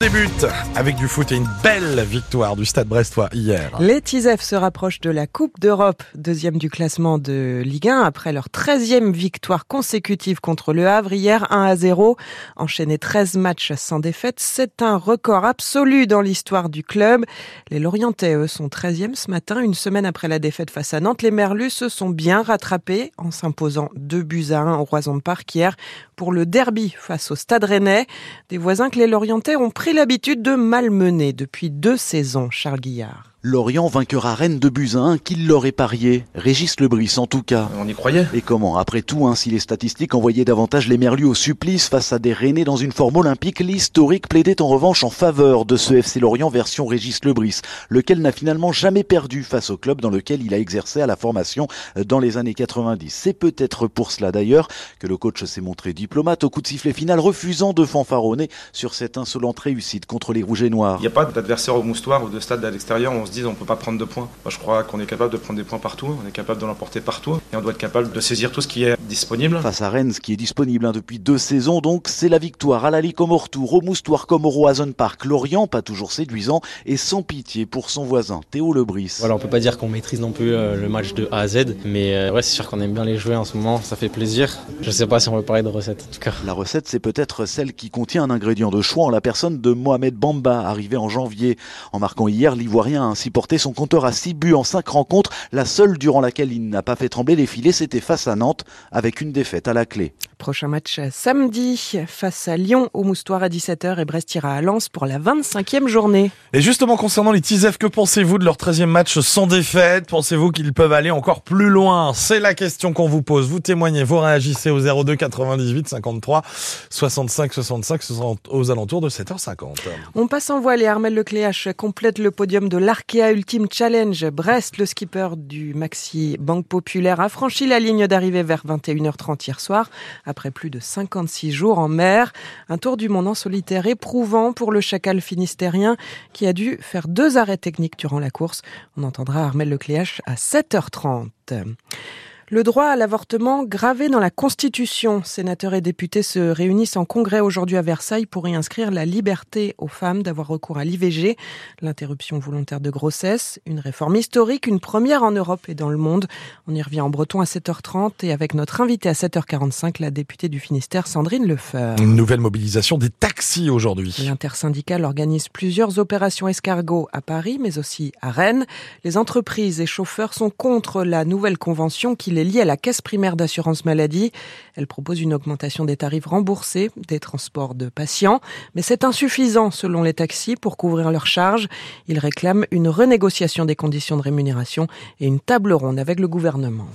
débute avec du foot et une belle victoire du Stade Brestois hier. Les Tisef se rapprochent de la Coupe d'Europe, deuxième du classement de Ligue 1 après leur 13e victoire consécutive contre le Havre hier 1 à 0. Enchaîné 13 matchs sans défaite, c'est un record absolu dans l'histoire du club. Les Lorientais, eux, sont 13e ce matin, une semaine après la défaite face à Nantes. Les Merlus se sont bien rattrapés en s'imposant 2 buts à 1 au Roison Park hier pour le derby face au Stade Rennais. Des voisins que les Lorientais ont pris l'habitude de malmener depuis deux saisons, Charles Guillard. Lorient vainqueur à Rennes de Buzyn, qu'il l'aurait parié Régis Lebris en tout cas. On y croyait. Et comment Après tout, hein, si les statistiques envoyaient davantage les Merlus au supplice face à des Rennais dans une forme olympique, l'historique plaidait en revanche en faveur de ce FC Lorient version Régis Lebris, lequel n'a finalement jamais perdu face au club dans lequel il a exercé à la formation dans les années 90. C'est peut-être pour cela d'ailleurs que le coach s'est montré diplomate au coup de sifflet final, refusant de fanfaronner sur cette insolente réussite contre les Rouges et Noirs. Il n'y a pas d'adversaire au moustoir ou de stade à l'extérieur se on peut pas prendre de points. Moi je crois qu'on est capable de prendre des points partout, on est capable de l'emporter partout et on doit être capable de saisir tout ce qui est disponible. Face à Rennes, ce qui est disponible hein, depuis deux saisons donc, c'est la victoire à l'Ali comme au retour, au moustoir comme au Roison Park. Lorient, pas toujours séduisant et sans pitié pour son voisin Théo Lebris. Voilà, on peut pas dire qu'on maîtrise non plus euh, le match de A à Z, mais euh, ouais, c'est sûr qu'on aime bien les jouer en ce moment, ça fait plaisir. Je sais pas si on veut parler de recette en tout cas. La recette, c'est peut-être celle qui contient un ingrédient de choix en la personne de Mohamed Bamba, arrivé en janvier. En marquant hier, l'Ivoirien a ainsi porté son compteur à 6 buts en 5 rencontres. La seule durant laquelle il n'a pas fait trembler filets, c'était face à Nantes, avec une défaite à la clé. Prochain match samedi face à Lyon au Moustoir à 17h et Brest ira à Lens pour la 25e journée. Et justement concernant les Tisef, que pensez-vous de leur 13e match sans défaite? Pensez-vous qu'ils peuvent aller encore plus loin? C'est la question qu'on vous pose. Vous témoignez, vous réagissez au 02 98 53 65 65 aux alentours de 7h50. On passe en voile et Armel Lecléache complète le podium de l'Arkea Ultimate Challenge. Brest, le skipper du Maxi Banque Populaire, a franchi la ligne d'arrivée vers 21h30 hier soir après plus de 56 jours en mer. Un tour du monde en solitaire éprouvant pour le chacal finistérien qui a dû faire deux arrêts techniques durant la course. On entendra Armel Lecléache à 7h30. Le droit à l'avortement gravé dans la Constitution. Sénateurs et députés se réunissent en congrès aujourd'hui à Versailles pour y inscrire la liberté aux femmes d'avoir recours à l'IVG, l'interruption volontaire de grossesse, une réforme historique, une première en Europe et dans le monde. On y revient en breton à 7h30 et avec notre invité à 7h45, la députée du Finistère, Sandrine Lefeur. Une nouvelle mobilisation des taxis aujourd'hui. L'intersyndicale organise plusieurs opérations escargots à Paris, mais aussi à Rennes. Les entreprises et chauffeurs sont contre la nouvelle convention qui est liée à la caisse primaire d'assurance maladie. Elle propose une augmentation des tarifs remboursés des transports de patients, mais c'est insuffisant selon les taxis pour couvrir leurs charges. Ils réclament une renégociation des conditions de rémunération et une table ronde avec le gouvernement.